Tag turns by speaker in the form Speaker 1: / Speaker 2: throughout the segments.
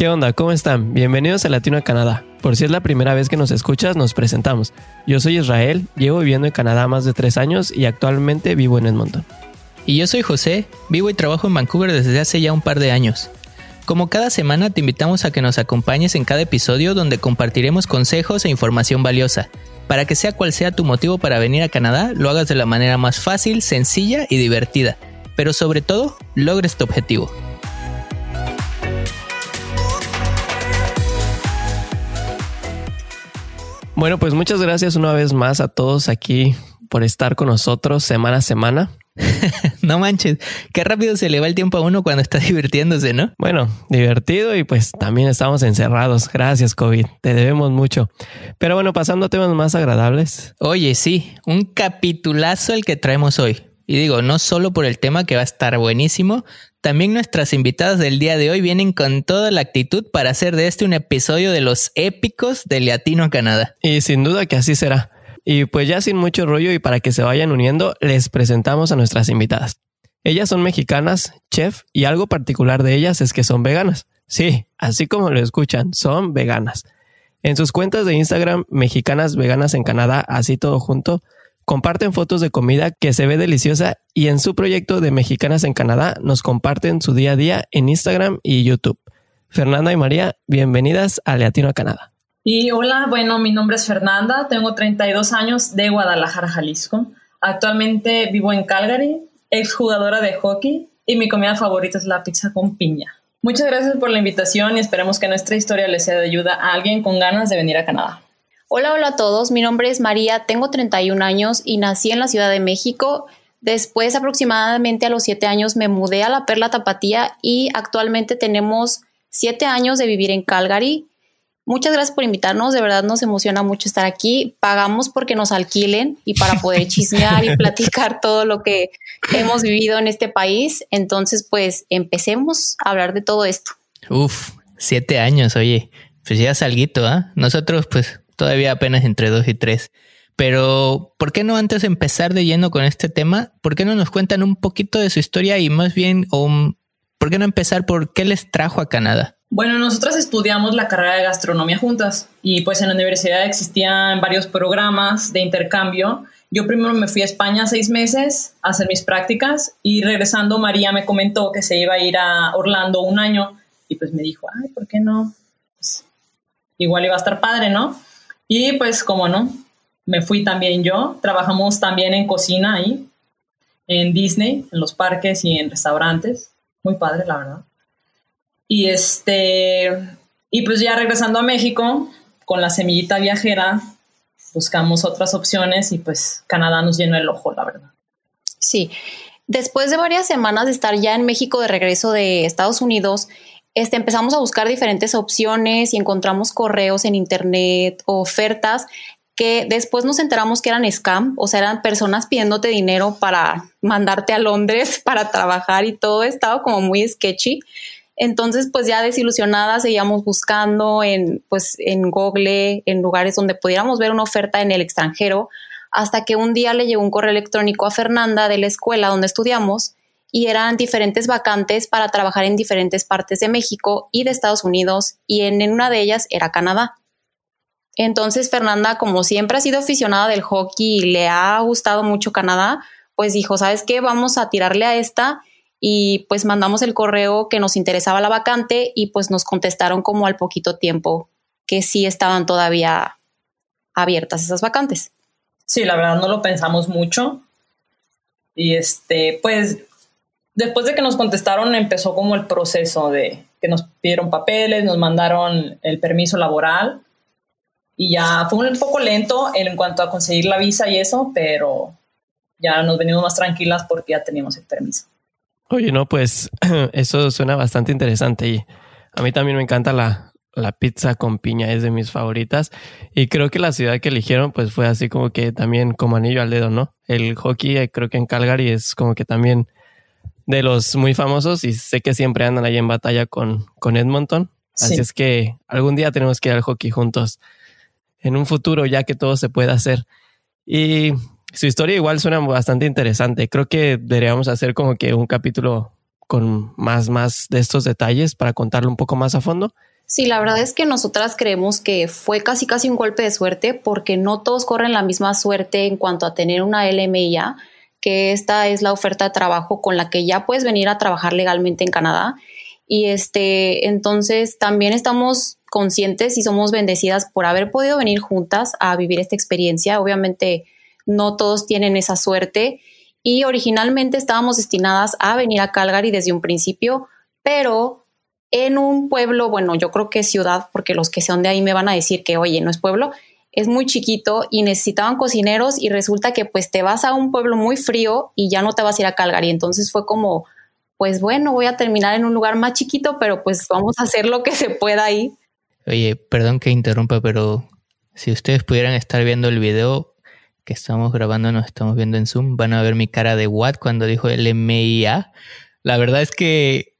Speaker 1: ¿Qué onda? ¿Cómo están? Bienvenidos a Latino a Canadá. Por si es la primera vez que nos escuchas, nos presentamos. Yo soy Israel, llevo viviendo en Canadá más de tres años y actualmente vivo en Edmonton.
Speaker 2: Y yo soy José, vivo y trabajo en Vancouver desde hace ya un par de años. Como cada semana te invitamos a que nos acompañes en cada episodio donde compartiremos consejos e información valiosa, para que sea cual sea tu motivo para venir a Canadá, lo hagas de la manera más fácil, sencilla y divertida, pero sobre todo, logres tu objetivo.
Speaker 1: Bueno, pues muchas gracias una vez más a todos aquí por estar con nosotros semana a semana.
Speaker 2: no manches, qué rápido se le va el tiempo a uno cuando está divirtiéndose, ¿no?
Speaker 1: Bueno, divertido y pues también estamos encerrados. Gracias, COVID. Te debemos mucho. Pero bueno, pasando a temas más agradables.
Speaker 2: Oye, sí, un capitulazo el que traemos hoy. Y digo, no solo por el tema que va a estar buenísimo, también nuestras invitadas del día de hoy vienen con toda la actitud para hacer de este un episodio de los épicos de Latino Canadá.
Speaker 1: Y sin duda que así será. Y pues ya sin mucho rollo y para que se vayan uniendo, les presentamos a nuestras invitadas. Ellas son mexicanas, chef, y algo particular de ellas es que son veganas. Sí, así como lo escuchan, son veganas. En sus cuentas de Instagram, mexicanas veganas en Canadá, así todo junto, comparten fotos de comida que se ve deliciosa y en su proyecto de Mexicanas en Canadá nos comparten su día a día en Instagram y YouTube. Fernanda y María, bienvenidas a Latino a Canadá.
Speaker 3: Y hola, bueno, mi nombre es Fernanda, tengo 32 años de Guadalajara, Jalisco. Actualmente vivo en Calgary, exjugadora de hockey y mi comida favorita es la pizza con piña. Muchas gracias por la invitación y esperemos que nuestra historia les sea de ayuda a alguien con ganas de venir a Canadá.
Speaker 4: Hola, hola a todos. Mi nombre es María, tengo 31 años y nací en la Ciudad de México. Después, aproximadamente a los 7 años, me mudé a la Perla Tapatía y actualmente tenemos 7 años de vivir en Calgary. Muchas gracias por invitarnos, de verdad nos emociona mucho estar aquí. Pagamos porque nos alquilen y para poder chismear y platicar todo lo que hemos vivido en este país. Entonces, pues empecemos a hablar de todo esto.
Speaker 2: Uf, siete años, oye, pues ya salguito, ¿ah? Nosotros, pues todavía apenas entre dos y tres. Pero, ¿por qué no antes de empezar de lleno con este tema? ¿Por qué no nos cuentan un poquito de su historia y más bien, ¿por qué no empezar por qué les trajo a Canadá?
Speaker 3: Bueno, nosotras estudiamos la carrera de gastronomía juntas y pues en la universidad existían varios programas de intercambio. Yo primero me fui a España seis meses a hacer mis prácticas y regresando María me comentó que se iba a ir a Orlando un año y pues me dijo, ay, ¿por qué no? Pues, igual iba a estar padre, ¿no? Y pues, como no, me fui también yo. Trabajamos también en cocina ahí, en Disney, en los parques y en restaurantes. Muy padre, la verdad. Y este, y pues ya regresando a México, con la semillita viajera, buscamos otras opciones y pues Canadá nos llenó el ojo, la verdad.
Speaker 4: Sí. Después de varias semanas de estar ya en México de regreso de Estados Unidos, este, empezamos a buscar diferentes opciones y encontramos correos en internet, ofertas que después nos enteramos que eran scam, o sea, eran personas pidiéndote dinero para mandarte a Londres para trabajar y todo estaba como muy sketchy. Entonces, pues ya desilusionadas seguíamos buscando en, pues, en Google, en lugares donde pudiéramos ver una oferta en el extranjero, hasta que un día le llegó un correo electrónico a Fernanda de la escuela donde estudiamos y eran diferentes vacantes para trabajar en diferentes partes de México y de Estados Unidos y en, una de ellas era Canadá. Entonces Fernanda, como siempre ha sido aficionada del hockey y le ha gustado mucho Canadá, pues dijo, ¿sabes qué? Vamos a tirarle a esta y pues mandamos el correo que nos interesaba la vacante y pues nos contestaron como al poquito tiempo que sí estaban todavía abiertas esas vacantes.
Speaker 3: Sí, la verdad no lo pensamos mucho. Y este, pues después de que nos contestaron empezó como el proceso de que nos pidieron papeles, nos mandaron el permiso laboral y ya fue un poco lento en cuanto a conseguir la visa y eso, pero ya nos venimos más tranquilas porque ya teníamos el permiso.
Speaker 1: Oye, no, pues eso suena bastante interesante y a mí también me encanta la, la pizza con piña, es de mis favoritas y creo que la ciudad que eligieron pues fue así como que también como anillo al dedo, ¿no? El hockey eh, creo que en Calgary es como que también de los muy famosos y sé que siempre andan ahí en batalla con, con Edmonton. Así es que algún día tenemos que ir al hockey juntos. En un futuro, ya que todo se pueda hacer. Y su historia igual suena bastante interesante. Creo que deberíamos hacer como que un capítulo con más, más de estos detalles para contarlo un poco más a fondo.
Speaker 4: Sí, la verdad es que nosotras creemos que fue casi casi un golpe de suerte porque no todos corren la misma suerte en cuanto a tener una LMIA, que esta es la oferta de trabajo con la que ya puedes venir a trabajar legalmente en Canadá. Y este, entonces también estamos conscientes y somos bendecidas por haber podido venir juntas a vivir esta experiencia. Obviamente no todos tienen esa suerte y originalmente estábamos destinadas a venir a Calgary desde un principio, pero en un pueblo, bueno, yo creo que es ciudad, porque los que son de ahí me van a decir que, oye, no es pueblo, es muy chiquito y necesitaban cocineros y resulta que pues te vas a un pueblo muy frío y ya no te vas a ir a Calgary. Entonces fue como, pues bueno, voy a terminar en un lugar más chiquito, pero pues vamos a hacer lo que se pueda ahí.
Speaker 2: Oye, perdón que interrumpa, pero si ustedes pudieran estar viendo el video que estamos grabando, nos estamos viendo en Zoom, van a ver mi cara de what cuando dijo el MIA. La verdad es que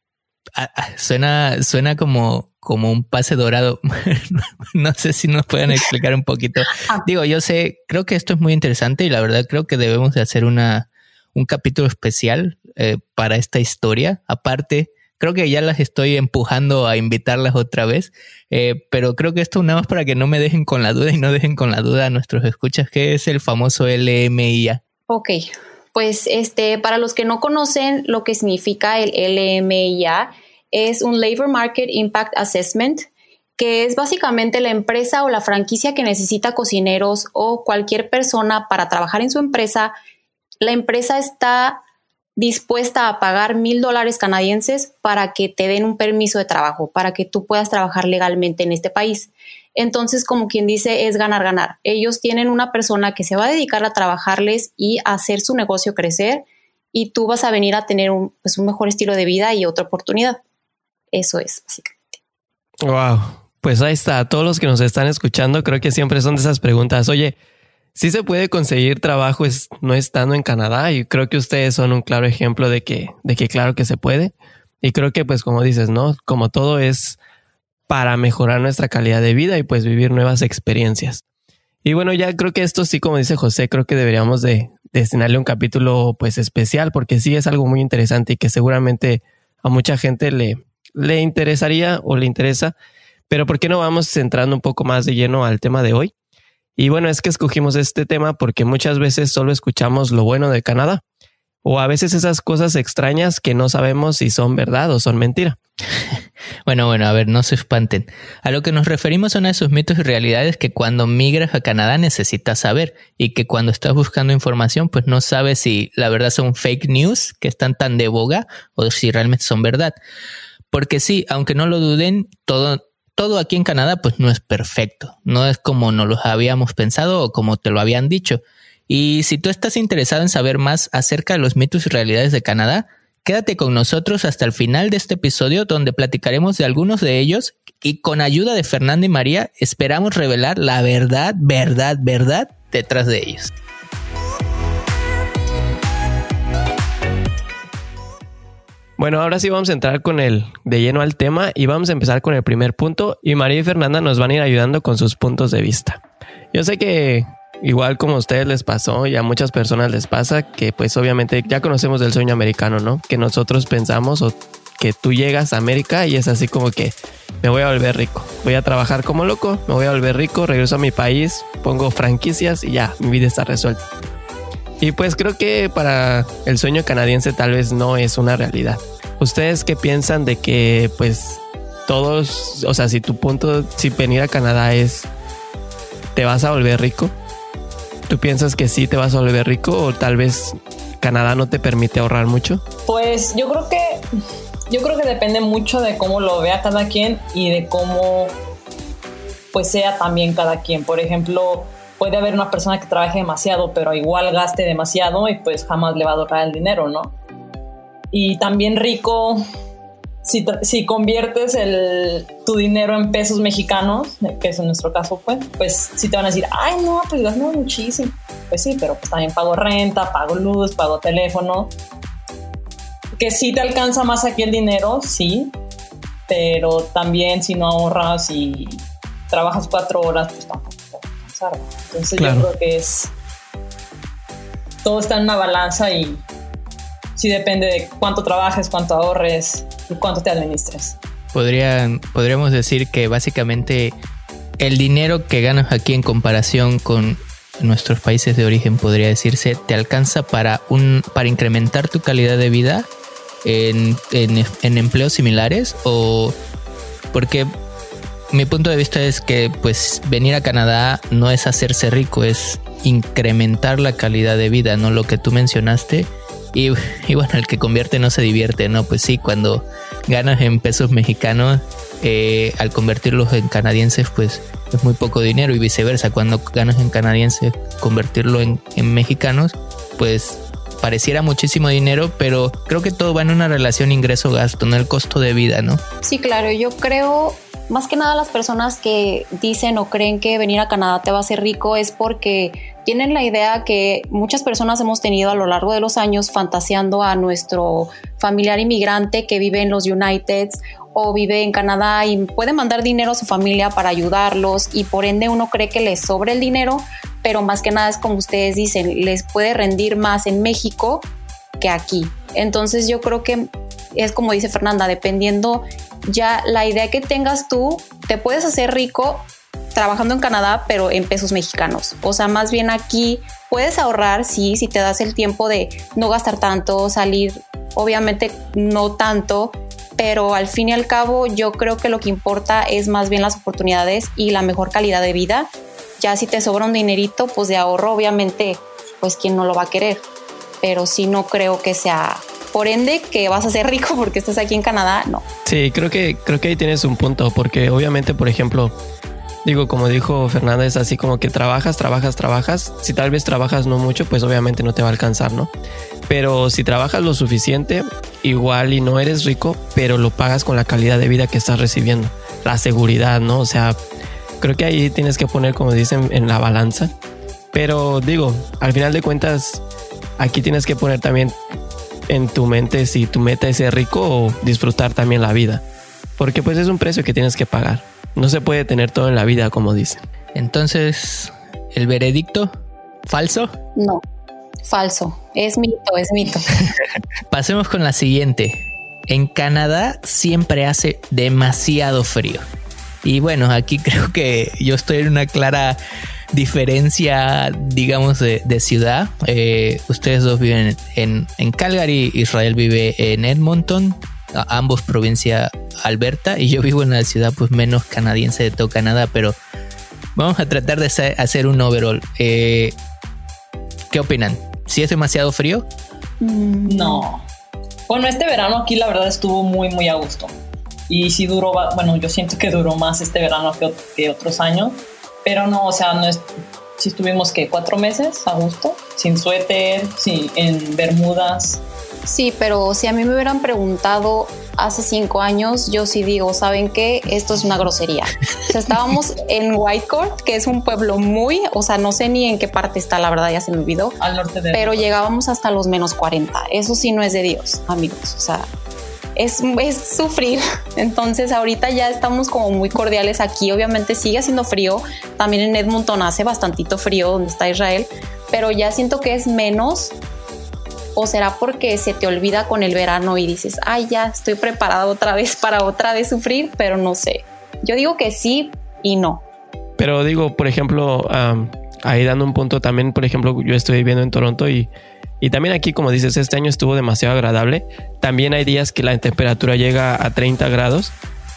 Speaker 2: suena, suena como, como un pase dorado. no sé si nos pueden explicar un poquito. Digo, yo sé, creo que esto es muy interesante y la verdad creo que debemos de hacer una, un capítulo especial eh, para esta historia. Aparte, creo que ya las estoy empujando a invitarlas otra vez, eh, pero creo que esto nada más para que no me dejen con la duda y no dejen con la duda a nuestros escuchas, que es el famoso LMIA.
Speaker 4: Ok, pues este, para los que no conocen lo que significa el LMIA, es un Labor Market Impact Assessment, que es básicamente la empresa o la franquicia que necesita cocineros o cualquier persona para trabajar en su empresa. La empresa está dispuesta a pagar mil dólares canadienses para que te den un permiso de trabajo, para que tú puedas trabajar legalmente en este país. Entonces, como quien dice, es ganar, ganar. Ellos tienen una persona que se va a dedicar a trabajarles y hacer su negocio crecer y tú vas a venir a tener un, pues, un mejor estilo de vida y otra oportunidad. Eso es, básicamente.
Speaker 1: Wow. Pues ahí está. Todos los que nos están escuchando, creo que siempre son de esas preguntas. Oye, sí se puede conseguir trabajo es, no estando en Canadá y creo que ustedes son un claro ejemplo de que, de que claro que se puede. Y creo que pues como dices, ¿no? Como todo es para mejorar nuestra calidad de vida y pues vivir nuevas experiencias. Y bueno, ya creo que esto sí, como dice José, creo que deberíamos de destinarle un capítulo pues especial porque sí es algo muy interesante y que seguramente a mucha gente le, le interesaría o le interesa. Pero ¿por qué no vamos centrando un poco más de lleno al tema de hoy? Y bueno, es que escogimos este tema porque muchas veces solo escuchamos lo bueno de Canadá o a veces esas cosas extrañas que no sabemos si son verdad o son mentira.
Speaker 2: Bueno, bueno, a ver, no se espanten. A lo que nos referimos son a esos mitos y realidades que cuando migras a Canadá necesitas saber y que cuando estás buscando información pues no sabes si la verdad son fake news que están tan de boga o si realmente son verdad. Porque sí, aunque no lo duden, todo, todo aquí en Canadá pues no es perfecto, no es como nos lo habíamos pensado o como te lo habían dicho. Y si tú estás interesado en saber más acerca de los mitos y realidades de Canadá, quédate con nosotros hasta el final de este episodio donde platicaremos de algunos de ellos y con ayuda de Fernanda y María esperamos revelar la verdad, verdad, verdad detrás de ellos.
Speaker 1: Bueno, ahora sí vamos a entrar con el de lleno al tema y vamos a empezar con el primer punto y María y Fernanda nos van a ir ayudando con sus puntos de vista. Yo sé que igual como a ustedes les pasó y a muchas personas les pasa que pues obviamente ya conocemos del sueño americano, ¿no? Que nosotros pensamos o que tú llegas a América y es así como que me voy a volver rico, voy a trabajar como loco, me voy a volver rico, regreso a mi país, pongo franquicias y ya, mi vida está resuelta. Y pues creo que para el sueño canadiense tal vez no es una realidad. ¿Ustedes qué piensan de que pues todos, o sea, si tu punto, si venir a Canadá es, te vas a volver rico? ¿Tú piensas que sí te vas a volver rico o tal vez Canadá no te permite ahorrar mucho?
Speaker 3: Pues yo creo que, yo creo que depende mucho de cómo lo vea cada quien y de cómo pues sea también cada quien. Por ejemplo, puede haber una persona que trabaje demasiado, pero igual gaste demasiado y pues jamás le va a ahorrar el dinero, ¿no? Y también rico, si, si conviertes el, tu dinero en pesos mexicanos, que es en nuestro caso, pues, pues sí te van a decir, ay, no, pues gasto muchísimo. Pues sí, pero pues también pago renta, pago luz, pago teléfono. Que sí te alcanza más aquí el dinero, sí, pero también si no ahorras y trabajas cuatro horas, pues tampoco entonces yo creo que es... Todo está en una balanza y sí depende de cuánto trabajes, cuánto ahorres y cuánto te administres.
Speaker 2: Podrían, podríamos decir que básicamente el dinero que ganas aquí en comparación con nuestros países de origen, podría decirse, te alcanza para, un, para incrementar tu calidad de vida en, en, empleos similares o porque mi punto de vista es que pues venir a Canadá no es hacerse rico, es incrementar la calidad de vida, ¿no? Lo que tú mencionaste. Y, y bueno, el que convierte no se divierte, ¿no? Pues sí, cuando ganas en pesos mexicanos, eh, al convertirlos en canadienses, pues es muy poco dinero y viceversa. Cuando ganas en canadienses, convertirlo en, en mexicanos, pues pareciera muchísimo dinero, pero creo que todo va en una relación ingreso-gasto, no el costo de vida, ¿no?
Speaker 4: Sí, claro, yo creo más que nada las personas que dicen o creen que venir a Canadá te va a hacer rico es porque tienen la idea que muchas personas hemos tenido a lo largo de los años fantaseando a nuestro familiar inmigrante que vive en los Uniteds o vive en Canadá y puede mandar dinero a su familia para ayudarlos y por ende uno cree que les sobra el dinero, pero más que nada es como ustedes dicen, les puede rendir más en México que aquí. Entonces yo creo que es como dice Fernanda, dependiendo ya la idea que tengas tú, te puedes hacer rico trabajando en Canadá, pero en pesos mexicanos. O sea, más bien aquí puedes ahorrar, sí, si te das el tiempo de no gastar tanto, salir, obviamente no tanto, pero al fin y al cabo yo creo que lo que importa es más bien las oportunidades y la mejor calidad de vida. Ya si te sobra un dinerito, pues de ahorro, obviamente, pues quién no lo va a querer. Pero sí no creo que sea por ende que vas a ser rico porque estás aquí en Canadá, no.
Speaker 1: Sí, creo que, creo que ahí tienes un punto, porque obviamente, por ejemplo, digo, como dijo Fernández, así como que trabajas, trabajas, trabajas. Si tal vez trabajas no mucho, pues obviamente no te va a alcanzar, ¿no? Pero si trabajas lo suficiente, igual y no eres rico, pero lo pagas con la calidad de vida que estás recibiendo. La seguridad, ¿no? O sea, creo que ahí tienes que poner, como dicen, en la balanza. Pero digo, al final de cuentas, aquí tienes que poner también en tu mente si tu meta es ser rico o disfrutar también la vida. Porque pues es un precio que tienes que pagar. No se puede tener todo en la vida, como dicen.
Speaker 2: Entonces, ¿el veredicto? ¿Falso?
Speaker 4: No, falso. Es mito, es mito.
Speaker 2: Pasemos con la siguiente. En Canadá siempre hace demasiado frío. Y bueno, aquí creo que yo estoy en una clara diferencia, digamos, de, ciudad. Eh, ustedes dos viven en, en, Calgary, Israel vive en Edmonton, ambos provincia Alberta, y yo vivo en la ciudad pues menos canadiense de todo Canadá, pero vamos a tratar de hacer un overall. Eh, ¿Qué opinan? ¿Si es demasiado frío?
Speaker 3: Mm, no. Bueno, este verano aquí la verdad estuvo muy, muy a gusto. Y si duró, bueno, yo siento que duró más este verano que, que otros años pero no, o sea, no es, si estuvimos que cuatro meses a gusto, sin suéter, sin, en bermudas.
Speaker 4: Sí, pero si a mí me hubieran preguntado hace cinco años, yo sí digo, ¿saben qué? Esto es una grosería. O sea, estábamos en Whitecourt, que es un pueblo muy, o sea, no sé ni en qué parte está, la verdad ya se me olvidó.
Speaker 3: Al norte de...
Speaker 4: Pero llegábamos hasta los menos 40. Eso sí no es de Dios, amigos. O sea, es, es, sufrir. Entonces ahorita ya estamos como muy cordiales aquí. Obviamente sigue haciendo frío. También en Edmonton hace bastantito frío donde está Israel, pero ya siento que es menos. ¿O será porque se te olvida con el verano y dices, ay, ya estoy preparada otra vez para otra vez sufrir? Pero no sé. Yo digo que sí y no.
Speaker 1: Pero digo, por ejemplo, ahí dando un punto también, por ejemplo, yo estoy viviendo en Toronto y y también aquí, como dices, este año estuvo demasiado agradable. También hay días que la temperatura llega a 30 grados.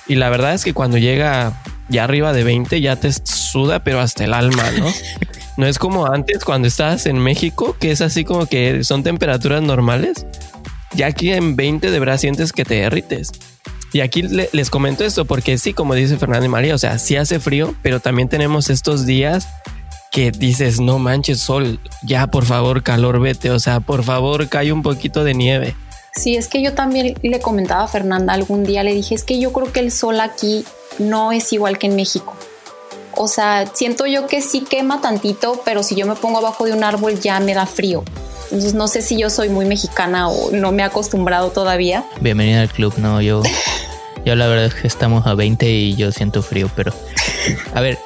Speaker 1: Y la verdad es que cuando llega ya arriba de 20 ya te suda, pero hasta el alma, ¿no? No es como antes cuando estabas en México, que es así como que son temperaturas normales. Ya aquí en 20 de verdad sientes que te derrites. Y aquí les comento esto porque sí, como dice Fernando y María, o sea, sí hace frío, pero también tenemos estos días que dices, no manches sol, ya por favor calor vete, o sea, por favor cae un poquito de nieve.
Speaker 4: Sí, es que yo también le comentaba a Fernanda algún día, le dije, es que yo creo que el sol aquí no es igual que en México. O sea, siento yo que sí quema tantito, pero si yo me pongo abajo de un árbol ya me da frío. No sé si yo soy muy mexicana o no me he acostumbrado todavía.
Speaker 2: Bienvenida al club, no, yo, yo la verdad es que estamos a 20 y yo siento frío, pero a ver,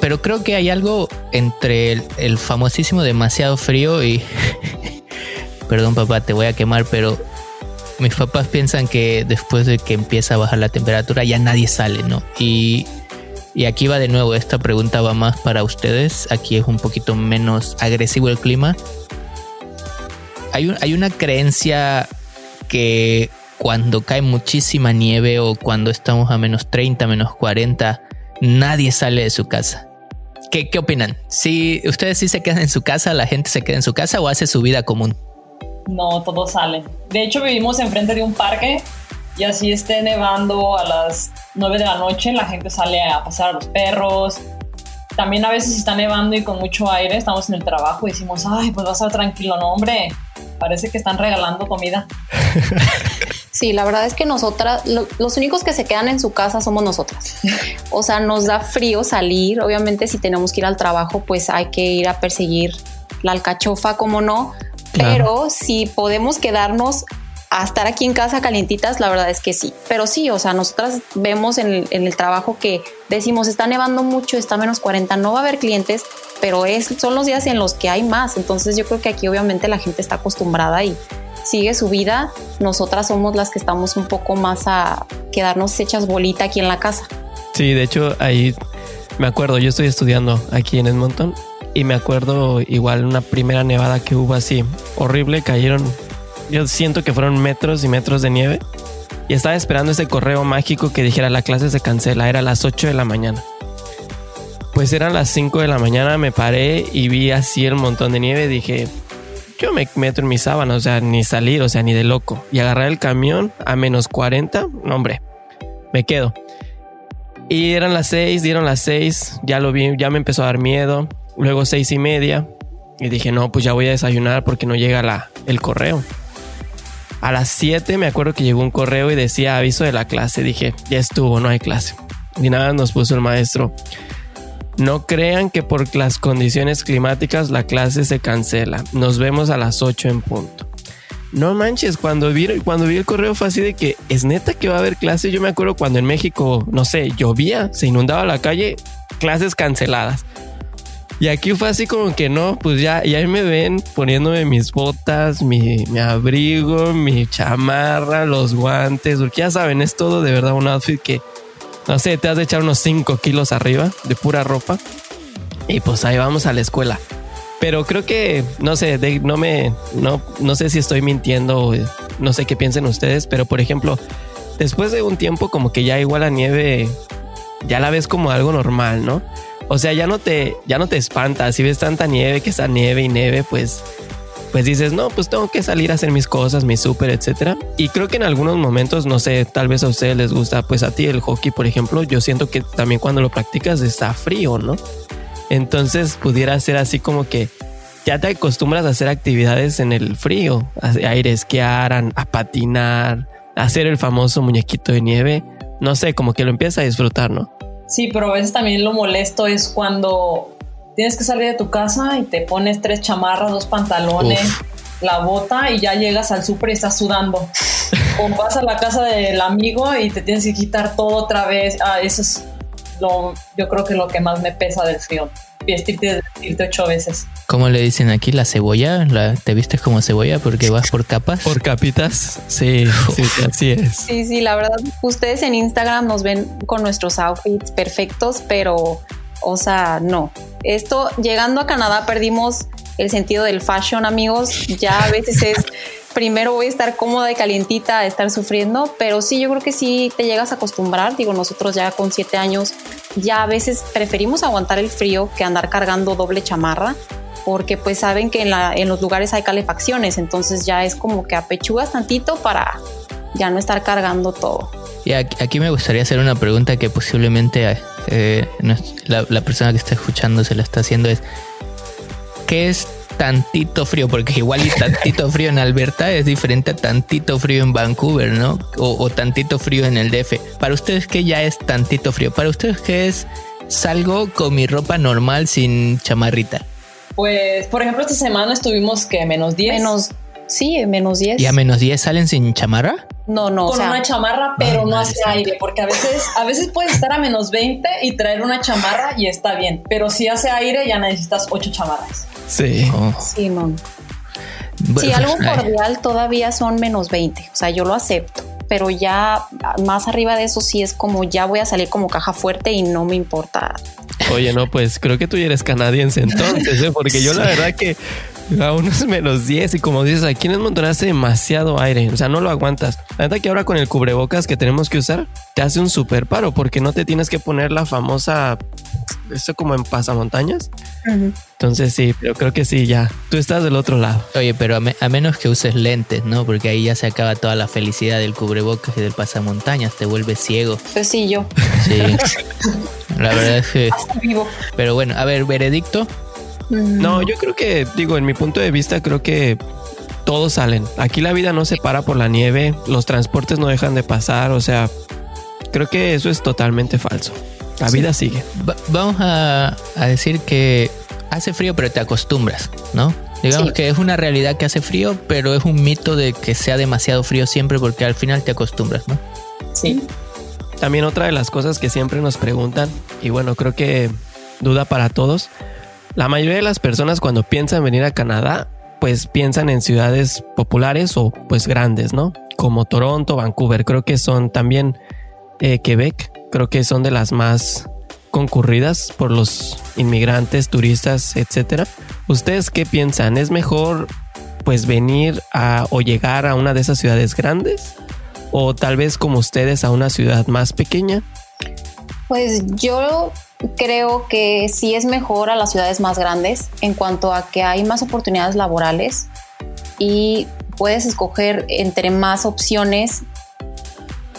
Speaker 2: pero creo que hay algo entre el, famosísimo demasiado frío y... Perdón papá, te voy a quemar, pero mis papás piensan que después de que empieza a bajar la temperatura ya nadie sale, ¿no? Y, y aquí va de nuevo, esta pregunta va más para ustedes. Aquí es un poquito menos agresivo el clima. Hay, una creencia que cuando cae muchísima nieve o cuando estamos a menos 30, menos 40, nadie sale de su casa. ¿Qué, qué opinan? Si ustedes sí se quedan en su casa, la gente se queda en su casa o hace su vida común.
Speaker 3: No, todos salen. De hecho, vivimos enfrente de un parque y así esté nevando a las 9 de la noche, la gente sale a pasar a los perros. También a veces está nevando y con mucho aire, estamos en el trabajo y decimos, ay, pues va a estar tranquilo, no, hombre. Parece que están regalando comida.
Speaker 4: Sí, la verdad es que nosotras, lo, los únicos que se quedan en su casa somos nosotras. O sea, nos da frío salir. Obviamente, si tenemos que ir al trabajo, pues hay que ir a perseguir la alcachofa, como no.
Speaker 1: Claro.
Speaker 4: Pero si podemos quedarnos a estar aquí en casa calientitas, la verdad es que sí. Pero sí, o sea, nosotras vemos en el, trabajo que decimos, está nevando mucho, está menos 40, no va a haber clientes, pero es, son los días en los que hay más. Entonces yo creo que aquí obviamente la gente está acostumbrada y sigue su vida. Nosotras somos las que estamos un poco más a quedarnos hechas bolita aquí en la casa.
Speaker 1: Sí, de hecho ahí me acuerdo, yo estoy estudiando aquí en Edmonton y me acuerdo igual una primera nevada que hubo así horrible, cayeron, yo siento que fueron metros y metros de nieve y estaba esperando ese correo mágico que dijera la clase se cancela, era las 8 de la mañana. Pues eran las 5 de la mañana, me paré y vi así el montón de nieve, dije, yo me meto en mi sábana, o sea, ni salir, o sea, ni de loco. Y agarrar el camión a menos 40, no, hombre, me quedo. Y eran las 6, dieron las 6, ya lo vi, ya me empezó a dar miedo. Luego seis y media. Y dije, no, pues ya voy a desayunar porque no llega la, el correo. A las 7 me acuerdo que llegó un correo y decía aviso de la clase. Dije, ya estuvo, no hay clase. Y nada, nos puso el maestro. No crean que por las condiciones climáticas la clase se cancela. Nos vemos a las 8 en punto. No manches, cuando vi, cuando vi el correo fue así de que es neta que va a haber clase. Yo me acuerdo cuando en México, no sé, llovía, se inundaba la calle, clases canceladas. Y aquí fue así como que no, pues ya, ya me ven poniéndome mis botas, mi, abrigo, mi chamarra, los guantes, porque ya saben, es todo de verdad un outfit que, no sé, te has de echar unos 5 kilos arriba de pura ropa. Y pues ahí vamos a la escuela. Pero creo que, no sé, no me, no, no sé si estoy mintiendo, no sé qué piensen ustedes, pero por ejemplo, después de un tiempo como que ya igual la nieve, ya la ves como algo normal, ¿no? O sea, ya no te, ya no te espanta. Si ves tanta nieve, que está nieve y nieve, pues, pues dices, no, pues tengo que salir a hacer mis cosas, mi súper, etcétera. Y creo que en algunos momentos, no sé, tal vez a ustedes les gusta, pues a ti el hockey, por ejemplo, yo siento que también cuando lo practicas está frío, ¿no? Entonces pudiera ser así como que ya te acostumbras a hacer actividades en el frío, a, ir a esquiar, a, a patinar, a hacer el famoso muñequito de nieve. No sé, como que lo empiezas a disfrutar, ¿no?
Speaker 3: Sí, pero a veces también lo molesto es cuando tienes que salir de tu casa y te pones tres chamarras, dos pantalones,
Speaker 1: Uf.
Speaker 3: la bota y ya llegas al súper y estás sudando. o vas a la casa del amigo y te tienes que quitar todo otra vez. Ah, eso es lo, yo creo que lo que más me pesa del frío. Vestirte, vestirte ocho veces.
Speaker 2: ¿Cómo le dicen aquí? ¿La cebolla? ¿La, ¿Te vistes como cebolla porque vas por capas?
Speaker 1: Por capitas, sí, sí, así es.
Speaker 4: Sí, sí, la verdad, ustedes en Instagram nos ven con nuestros outfits perfectos, pero, o sea, no. Esto, llegando a Canadá, perdimos el sentido del fashion, amigos. Ya a veces es, primero voy a estar cómoda y calientita estar sufriendo, pero sí, yo creo que sí te llegas a acostumbrar. Digo, nosotros ya con siete años, ya a veces preferimos aguantar el frío que andar cargando doble chamarra. Porque pues saben que en, la, en los lugares hay calefacciones, entonces ya es como que apechugas tantito para ya no estar cargando todo.
Speaker 2: Y aquí, aquí me gustaría hacer una pregunta que posiblemente eh, la persona que está escuchando se la está haciendo es ¿qué es tantito frío? Porque igual y tantito frío en Alberta es diferente a tantito frío en Vancouver, ¿no? O, o tantito frío en el DF. Para ustedes, ¿qué ya es tantito frío? Para ustedes, ¿qué es salgo con mi ropa normal sin chamarrita?
Speaker 3: Pues, por ejemplo, esta semana estuvimos que menos 10.
Speaker 4: Menos, sí, menos 10.
Speaker 2: ¿Y a menos 10 salen sin chamarra?
Speaker 4: No, no, o
Speaker 3: con
Speaker 4: sea,
Speaker 3: una chamarra, pero no hace
Speaker 2: santa.
Speaker 3: aire, porque a veces, a veces puedes estar a menos 20 y traer una chamarra y está bien, pero si hace aire ya necesitas ocho chamarras.
Speaker 1: Sí.
Speaker 2: Oh.
Speaker 4: sí, no. Si algo cordial todavía son menos 20, o sea, yo lo acepto, pero ya más arriba de eso sí es como ya voy a salir como caja fuerte y no me importa.
Speaker 1: Oye, no, pues creo que tú ya eres canadiense entonces, ¿eh? porque yo la verdad que a unos menos 10 y como dices, aquí en Monterrey hace demasiado aire, o sea, no lo aguantas. La verdad que ahora con el cubrebocas que tenemos que usar, te hace un super paro porque no te tienes que poner la famosa, esto como en pasamontañas. Entonces sí, pero creo que sí, ya, tú estás del otro lado.
Speaker 2: Oye, pero a, menos que uses lentes, ¿no? Porque ahí ya se acaba toda la felicidad del cubrebocas y del pasamontañas, te vuelves ciego.
Speaker 4: Pues sí, yo.
Speaker 2: Sí. la verdad es que... Pero bueno, a ver, veredicto.
Speaker 1: No, yo creo que, digo, en mi punto de vista, creo que todos salen. Aquí la vida no se para por la nieve, los transportes no dejan de pasar, o sea, creo que eso es totalmente falso. La vida sigue.
Speaker 2: vamos a, decir que hace frío, pero te acostumbras, ¿no? Digamos que es una realidad que hace frío, pero es un mito de que sea demasiado frío siempre porque al final te acostumbras, ¿no?
Speaker 3: Sí.
Speaker 1: También otra de las cosas que siempre nos preguntan, y bueno, creo que duda para todos, la mayoría de las personas cuando piensan venir a Canadá, pues piensan en ciudades populares o pues grandes, ¿no? Como Toronto, Vancouver, creo que son también eh, Quebec, creo que son de las más concurridas por los inmigrantes, turistas, etcétera. ¿Ustedes qué piensan? ¿Es mejor pues venir a o llegar a una de esas ciudades grandes o tal vez como ustedes a una ciudad más pequeña?
Speaker 4: Pues yo creo que sí es mejor a las ciudades más grandes en cuanto a que hay más oportunidades laborales y puedes escoger entre más opciones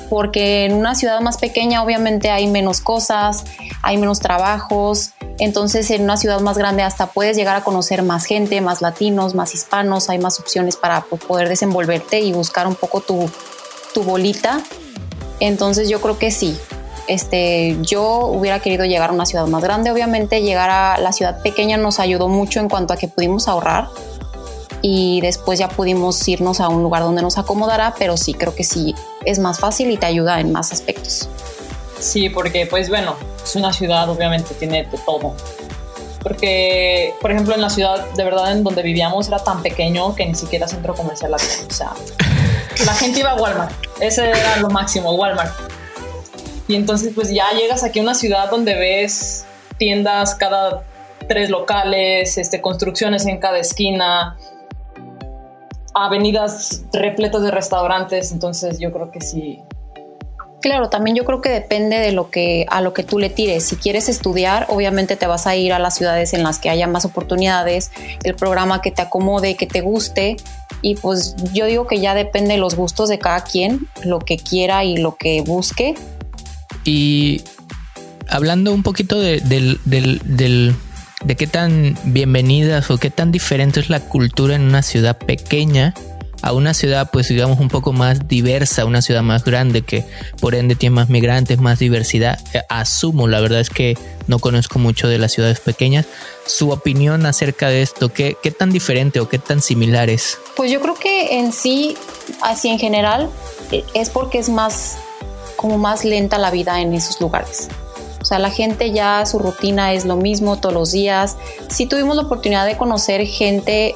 Speaker 4: porque en una ciudad más pequeña obviamente hay menos cosas, hay menos trabajos, entonces en una ciudad más grande hasta puedes llegar a conocer más gente, más latinos, más hispanos, hay más opciones para poder desenvolverte y buscar un poco tu, tu bolita. Entonces yo creo que sí, este, yo hubiera querido llegar a una ciudad más grande. Obviamente llegar a la ciudad pequeña nos ayudó mucho en cuanto a que pudimos ahorrar y después ya pudimos irnos a un lugar donde nos acomodara, pero sí creo que sí es más fácil y te ayuda en más aspectos.
Speaker 3: Sí, porque pues bueno, es una ciudad, obviamente tiene de todo. Porque, por ejemplo, en la ciudad de verdad en donde vivíamos era tan pequeño que ni siquiera centro comercial había. O sea, la gente iba a Walmart. Ese era lo máximo, Walmart. Y entonces pues ya llegas aquí a una ciudad donde ves tiendas cada tres locales, este, construcciones en cada esquina, avenidas repletas de restaurantes, entonces yo creo que sí.
Speaker 4: Claro, también yo creo que depende de lo que a lo que tú le tires. Si quieres estudiar, obviamente te vas a ir a las ciudades en las que haya más oportunidades, el programa que te acomode, que te guste y pues yo digo que ya depende de los gustos de cada quien, lo que quiera y lo que busque
Speaker 2: y hablando un poquito de, de qué tan bienvenidas o qué tan diferente es la cultura en una ciudad pequeña a una ciudad, pues digamos, un poco más diversa, una ciudad más grande que por ende tiene más migrantes, más diversidad. Eh, asumo, la verdad es que no conozco mucho de las ciudades pequeñas. Su opinión acerca de esto, ¿qué, qué tan diferente o qué tan similar es?
Speaker 4: Pues yo creo que en sí, así en general, eh, es porque es más como más lenta la vida en esos lugares. O sea, la gente ya su rutina es lo mismo todos los días. Sí tuvimos la oportunidad de conocer gente,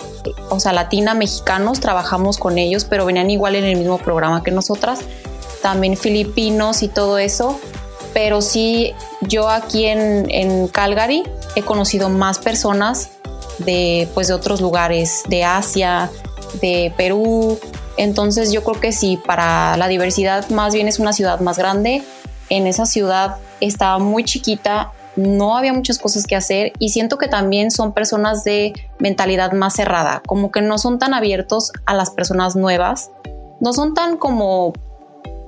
Speaker 4: o sea, latina, mexicanos, trabajamos con ellos, pero venían igual en el mismo programa que nosotras. También filipinos y todo eso. Pero sí, yo aquí en, en Calgary he conocido más personas de, pues, de otros lugares, de Asia, de Perú, entonces yo creo que sí, para la diversidad más bien es una ciudad más grande. En esa ciudad estaba muy chiquita, no había muchas cosas que hacer y siento que también son personas de mentalidad más cerrada, como que no son tan abiertos a las personas nuevas, no son tan como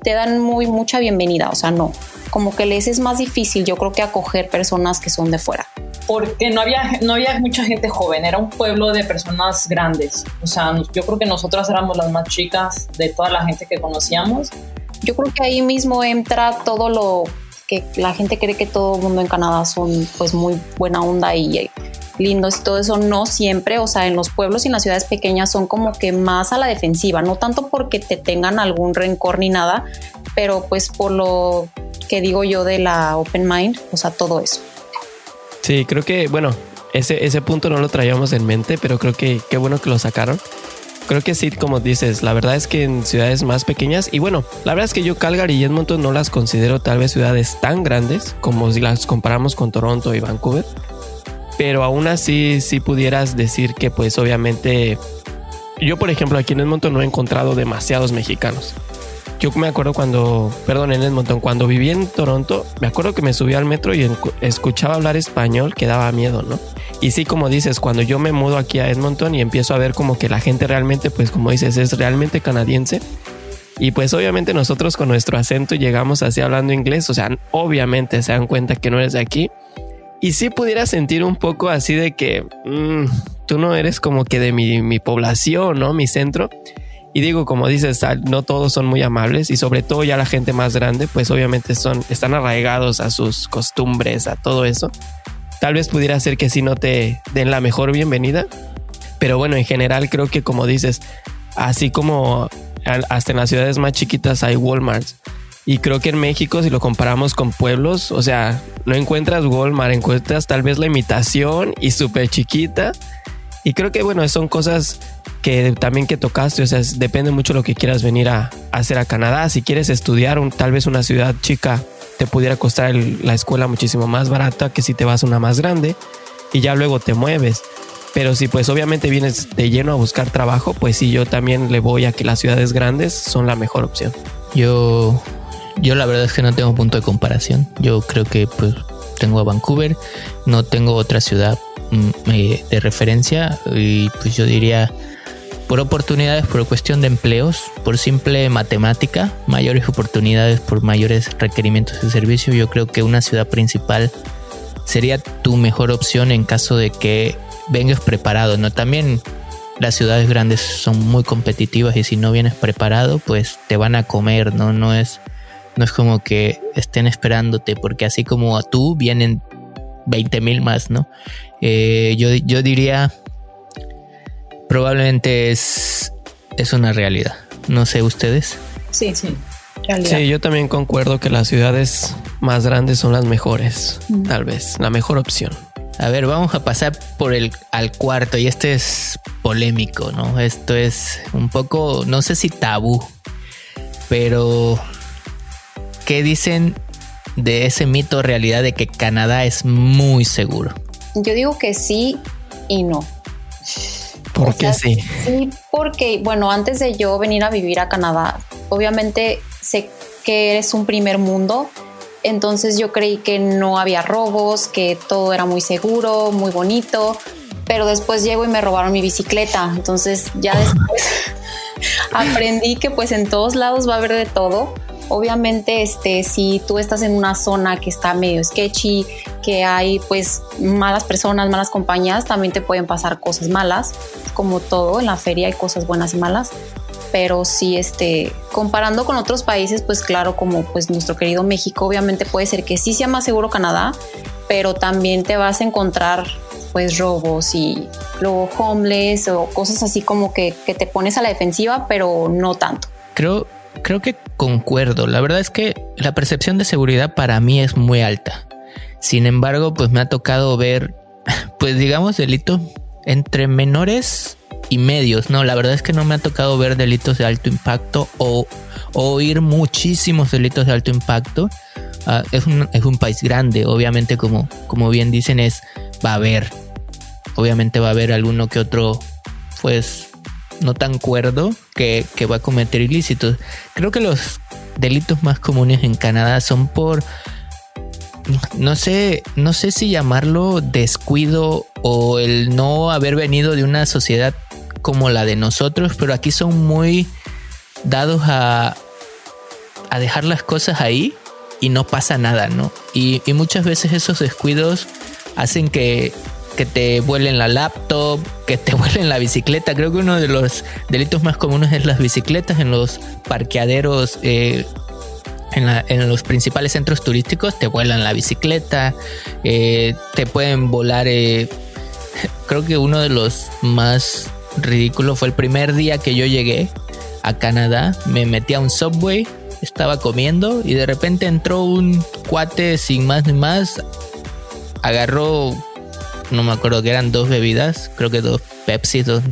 Speaker 4: te dan muy mucha bienvenida, o sea, no, como que les es más difícil yo creo que acoger personas que son de fuera
Speaker 3: porque no había, no había mucha gente joven, era un pueblo de personas grandes. O sea, yo creo que nosotras éramos las más chicas de toda la gente que conocíamos.
Speaker 4: Yo creo que ahí mismo entra todo lo que la gente cree que todo el mundo en Canadá son pues muy buena onda y lindos y todo eso, no siempre, o sea, en los pueblos y en las ciudades pequeñas son como que más a la defensiva, no tanto porque te tengan algún rencor ni nada, pero pues por lo que digo yo de la open mind, o sea, todo eso.
Speaker 1: Sí, creo que, bueno, ese, ese punto no lo traíamos en mente, pero creo que qué bueno que lo sacaron. Creo que sí, como dices, la verdad es que en ciudades más pequeñas, y bueno, la verdad es que yo Calgary y Edmonton no las considero tal vez ciudades tan grandes como si las comparamos con Toronto y Vancouver, pero aún así sí pudieras decir que pues obviamente yo por ejemplo aquí en Edmonton no he encontrado demasiados mexicanos. Yo me acuerdo cuando, perdón, en Edmonton, cuando viví en Toronto, me acuerdo que me subí al metro y escuchaba hablar español que daba miedo, ¿no? Y sí, como dices, cuando yo me mudo aquí a Edmonton y empiezo a ver como que la gente realmente, pues como dices, es realmente canadiense. Y pues obviamente nosotros con nuestro acento llegamos así hablando inglés, o sea, obviamente se dan cuenta que no eres de aquí. Y sí pudiera sentir un poco así de que mm, tú no eres como que de mi población, ¿no? Mi centro. Y digo, como dices, no todos son muy amables y sobre todo ya la gente más grande, pues obviamente son, están arraigados a sus costumbres, a todo eso. Tal vez pudiera ser que sí no te den la mejor bienvenida, pero bueno, en general creo que como dices, así como hasta en las ciudades más chiquitas hay Walmarts. Y creo que en México, si lo comparamos con pueblos, o sea, no encuentras Walmart, encuentras tal vez la imitación y súper chiquita. Y creo que, bueno, son cosas que también que tocaste, o sea, depende mucho lo que quieras venir a, hacer a Canadá. Si quieres estudiar un, tal vez una ciudad chica, te pudiera costar la escuela muchísimo más barata que si te vas a una más grande y ya luego te mueves. Pero si pues obviamente vienes de lleno a buscar trabajo, pues sí, yo también le voy a que las ciudades grandes son la mejor opción.
Speaker 2: Yo, yo la verdad es que no tengo punto de comparación. Yo creo que pues tengo a Vancouver, no tengo otra ciudad eh, de referencia y pues yo diría por oportunidades, por cuestión de empleos, por simple matemática, mayores oportunidades por mayores requerimientos de servicio, yo creo que una ciudad principal sería tu mejor opción en caso de que vengas preparado, ¿no? También las ciudades grandes son muy competitivas y si no vienes preparado, pues te van a comer, ¿no? No es, no es como que estén esperándote, porque así como a tú vienen 20 mil más, ¿no? Eh, yo, yo diría probablemente es, es una realidad. No sé ustedes.
Speaker 3: Sí, sí.
Speaker 1: Sí, yo también concuerdo que las ciudades más grandes son las mejores, tal vez, la mejor opción.
Speaker 2: A ver, vamos a pasar por el al cuarto y este es polémico, ¿no? Esto es un poco, no sé si tabú, pero ¿qué dicen de ese mito realidad de que Canadá es muy seguro?
Speaker 4: Yo digo que sí y no.
Speaker 1: ¿Por qué sí?
Speaker 4: Sí, porque, bueno, antes de yo venir a vivir a Canadá, obviamente sé que es un primer mundo, entonces yo creí que no había robos, que todo era muy seguro, muy bonito, pero después llego y me robaron mi bicicleta, entonces ya después aprendí que pues en todos lados va a haber de todo Obviamente, este, si tú estás en una zona que está medio sketchy, que hay pues malas personas, malas compañías, también te pueden pasar cosas malas, como todo, en la feria hay cosas buenas y malas. Pero sí, este, comparando con otros países, pues claro, como pues nuestro querido México, obviamente puede ser que sí sea más seguro Canadá, pero también te vas a encontrar pues robos y luego homeless o cosas así como que, que te pones a la defensiva, pero no tanto.
Speaker 2: Creo, creo que concuerdo. La verdad es que la percepción de seguridad para mí es muy alta. Sin embargo, pues me ha tocado ver, pues digamos, delitos entre menores y medios. No, la verdad es que no me ha tocado ver delitos de alto impacto o, oír muchísimos delitos de alto impacto. Ah, es, un, es, un, país grande, obviamente como, como bien dicen es, va a haber, obviamente va a haber alguno que otro, pues no tan cuerdo que, va a cometer ilícitos. Creo que los delitos más comunes en Canadá son por no sé, no sé si llamarlo descuido o el no haber venido de una sociedad como la de nosotros, pero aquí son muy dados a, a dejar las cosas ahí y no pasa nada, ¿no? Y, y muchas veces esos descuidos hacen que que te vuelen la laptop, que te vuelen la bicicleta. Creo que uno de los delitos más comunes es las bicicletas en los parqueaderos. Eh, en, los principales centros turísticos te vuelan la bicicleta, eh, te pueden volar. Eh, creo que uno de los más ridículos fue el primer día que yo llegué a Canadá. Me metí a un subway, estaba comiendo y de repente entró un cuate sin más ni más, agarró no me acuerdo que eran dos bebidas, creo que dos Pepsi, dos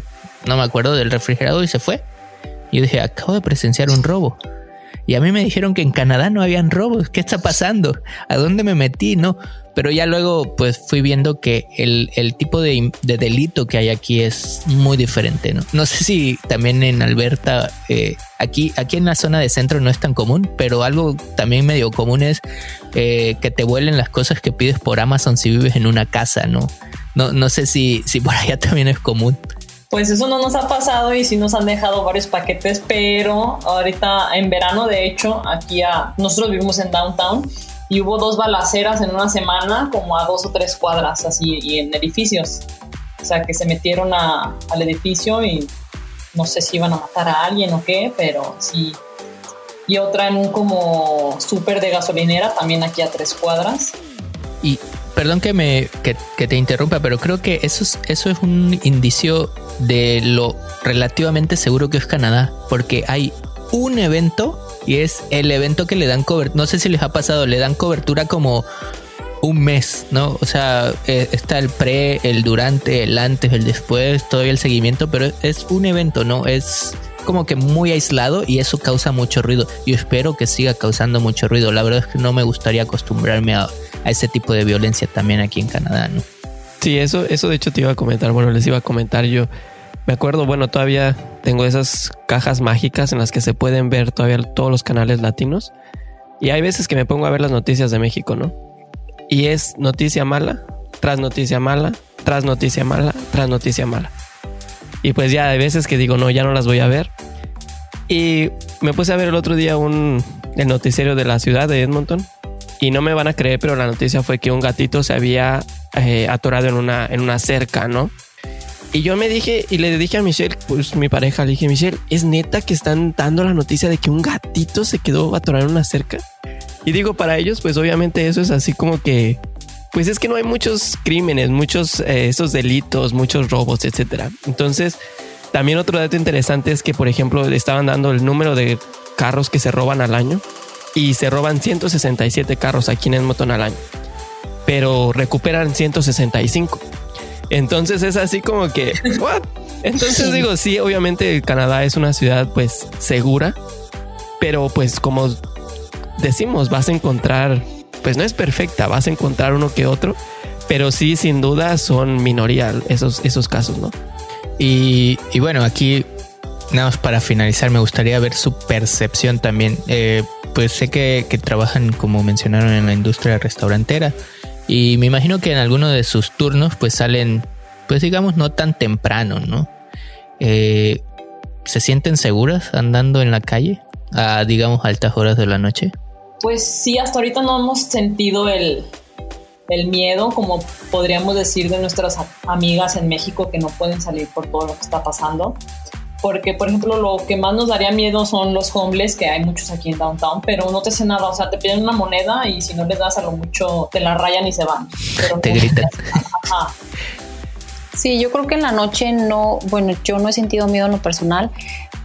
Speaker 2: no me acuerdo, del refrigerador y se fue. Yo dije, acabo de presenciar un robo. Y a mí me dijeron que en Canadá no habían robos. ¿Qué está pasando? ¿A dónde me metí? No. Pero ya luego pues fui viendo que el, tipo de, delito que hay aquí es muy diferente. No, no sé si también en Alberta, eh, aquí, aquí en la zona de centro no es tan común, pero algo también medio común es eh, que te vuelen las cosas que pides por Amazon si vives en una casa, ¿no? No, no sé si, si por allá también es común
Speaker 3: pues eso no nos ha pasado y sí nos han dejado varios paquetes, pero ahorita en verano, de hecho, aquí a, nosotros vivimos en downtown y hubo dos balaceras en una semana, como a dos o tres cuadras, así, y en edificios. O sea, que se metieron al edificio y no sé si iban a matar a alguien o qué, pero sí. Y otra en un como súper de gasolinera, también aquí a tres cuadras.
Speaker 2: Y perdón que me que, te interrumpa, pero creo que eso es, eso es un indicio de lo relativamente seguro que es Canadá, porque hay un evento y es el evento que le dan cobertura, no sé si les ha pasado, le dan cobertura como un mes, ¿no? O sea, eh, está el pre, el durante, el antes, el después, todavía el seguimiento, pero es un evento, ¿no? Es como que muy aislado y eso causa mucho ruido. Yo espero que siga causando mucho ruido. La verdad es que no me gustaría acostumbrarme a, a ese tipo de violencia también aquí en Canadá, ¿no?
Speaker 1: Sí, eso, eso de hecho te iba a comentar. Bueno, les iba a comentar yo. Me acuerdo, bueno, todavía tengo esas cajas mágicas en las que se pueden ver todavía todos los canales latinos. Y hay veces que me pongo a ver las noticias de México, ¿no? Y es noticia mala, tras noticia mala, tras noticia mala, tras noticia mala. Y pues ya hay veces que digo, no, ya no las voy a ver. Y me puse a ver el otro día un el noticiero de la ciudad de Edmonton y no me van a creer, pero la noticia fue que un gatito se había eh, atorado en una, en una cerca, ¿no? Y yo me dije, y le dije a Michelle, pues mi pareja, le dije, Michelle, ¿es neta que están dando la noticia de que un gatito se quedó atorado en una cerca? Y digo, para ellos, pues obviamente eso es así como que, pues es que no hay muchos crímenes, muchos eh, esos delitos, muchos robos, etcétera. Entonces, también otro dato interesante es que, por ejemplo, le estaban dando el número de carros que se roban al año y se roban 167 carros aquí en Edmonton al año, pero recuperan 165. Entonces es así como que, ¿what? Entonces digo, sí, obviamente Canadá es una ciudad pues segura, pero pues como decimos, vas a encontrar, pues no es perfecta, vas a encontrar uno que otro, pero sí, sin duda son minoría esos, esos casos, ¿no?
Speaker 2: Y, y bueno, aquí nada más para finalizar, me gustaría ver su percepción también. Eh, pues sé que, trabajan, como mencionaron, en la industria restaurantera. Y me imagino que en alguno de sus turnos, pues salen, pues digamos, no tan temprano, ¿no? Eh, ¿Se sienten seguras andando en la calle a, digamos, altas horas de la noche?
Speaker 3: Pues sí, hasta ahorita no hemos sentido el, el miedo, como podríamos decir de nuestras amigas en México que no pueden salir por todo lo que está pasando porque por ejemplo lo que más nos daría miedo son los homeless, que hay muchos aquí en downtown, pero no te hacen nada, o sea, te piden una moneda y si no les das a lo mucho te la rayan y se van. Pero
Speaker 2: te gritan.
Speaker 4: Sí, yo creo que en la noche no, bueno, yo no he sentido miedo en lo personal.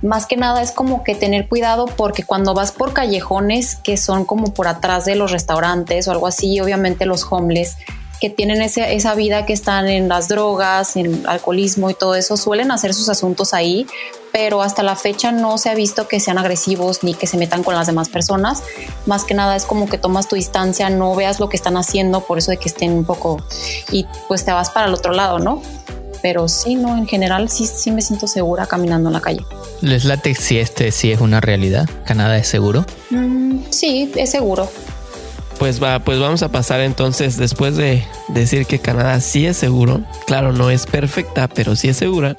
Speaker 4: Más que nada es como que tener cuidado porque cuando vas por callejones que son como por atrás de los restaurantes o algo así, obviamente los homeless que tienen esa vida que están en las drogas, en alcoholismo y todo eso, suelen hacer sus asuntos ahí, pero hasta la fecha no se ha visto que sean agresivos ni que se metan con las demás personas. Más que nada es como que tomas tu distancia, no veas lo que están haciendo, por eso de que estén un poco y pues te vas para el otro lado, ¿no? Pero sí, no, en general sí, sí me siento segura caminando en la calle.
Speaker 2: ¿Les late si este sí es una realidad? ¿Canadá es seguro?
Speaker 4: Mm, sí, es seguro.
Speaker 1: Pues va, pues vamos a pasar entonces, después de decir que Canadá sí es seguro, claro, no es perfecta, pero sí es segura.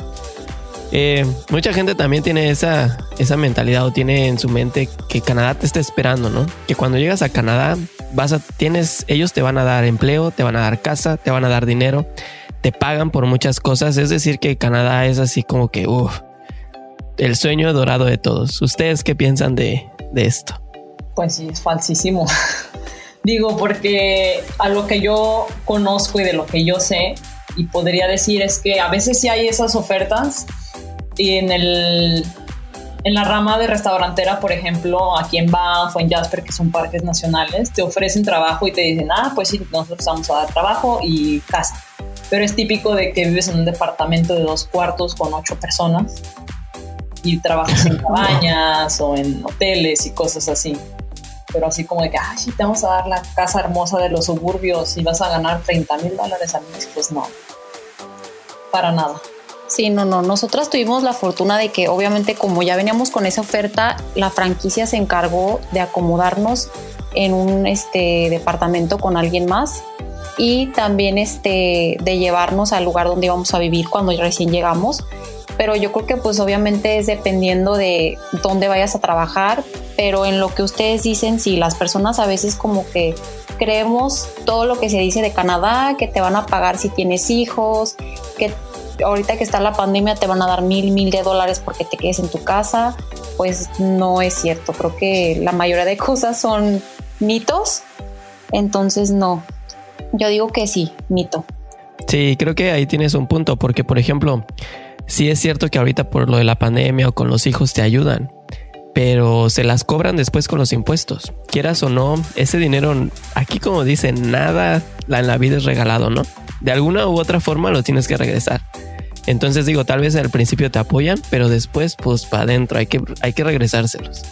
Speaker 1: Eh, mucha gente también tiene esa, esa mentalidad o tiene en su mente que Canadá te está esperando, ¿no? Que cuando llegas a Canadá vas tienes, ellos te van a dar empleo, te van a dar casa, te van a dar dinero, te pagan por muchas cosas. Es decir, que Canadá es así como que, el sueño dorado de todos. ¿Ustedes qué piensan de, de esto?
Speaker 3: Pues sí, es falsísimo. Digo, porque a lo que yo conozco y de lo que yo sé, y podría decir es que a veces sí hay esas ofertas y en el en la rama de restaurantera, por ejemplo, aquí en Banff o en Jasper, que son parques nacionales, te ofrecen trabajo y te dicen, ah, pues sí, nosotros vamos a dar trabajo y casa. pero es típico de que vives en un departamento de dos cuartos con ocho personas y trabajas en cabañas o en hoteles y cosas así. Pero así como de que, ay, sí, te vamos a dar la casa hermosa de los suburbios y vas a ganar 30 mil dólares al mes, pues no, para nada.
Speaker 4: Sí, no, no. Nosotras tuvimos la fortuna de que obviamente como ya veníamos con esa oferta, la franquicia se encargó de acomodarnos en un este, departamento con alguien más y también este, de llevarnos al lugar donde íbamos a vivir cuando recién llegamos. Pero yo creo que pues obviamente es dependiendo de dónde vayas a trabajar, pero en lo que ustedes dicen, si las personas a veces como que creemos todo lo que se dice de Canadá, que te van a pagar si tienes hijos, que ahorita que está la pandemia te van a dar mil, mil de dólares porque te quedes en tu casa, pues no es cierto. Creo que la mayoría de cosas son mitos, entonces no. Yo digo que sí, mito.
Speaker 1: Sí, creo que ahí tienes un punto, porque por ejemplo, sí es cierto que ahorita por lo de la pandemia o con los hijos te ayudan, pero se las cobran después con los impuestos. Quieras o no, ese dinero, aquí como dicen, nada en la vida es regalado, ¿no? De alguna u otra forma lo tienes que regresar. Entonces digo, tal vez al principio te apoyan, pero después pues para adentro hay que, hay que regresárselos.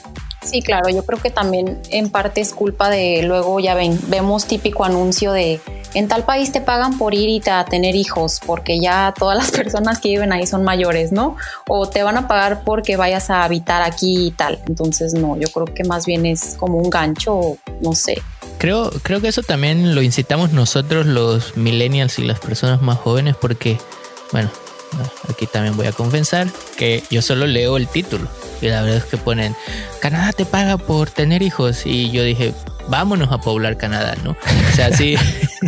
Speaker 4: Sí, claro, yo creo que también en parte es culpa de luego ya ven, vemos típico anuncio de en tal país te pagan por ir y a tener hijos, porque ya todas las personas que viven ahí son mayores, ¿no? O te van a pagar porque vayas a habitar aquí y tal. Entonces, no, yo creo que más bien es como un gancho, no sé.
Speaker 2: Creo, creo que eso también lo incitamos nosotros los millennials y las personas más jóvenes porque, bueno, aquí también voy a confesar que yo solo leo el título y la verdad es que ponen Canadá te paga por tener hijos y yo dije vámonos a poblar Canadá, ¿no? O sea, sí,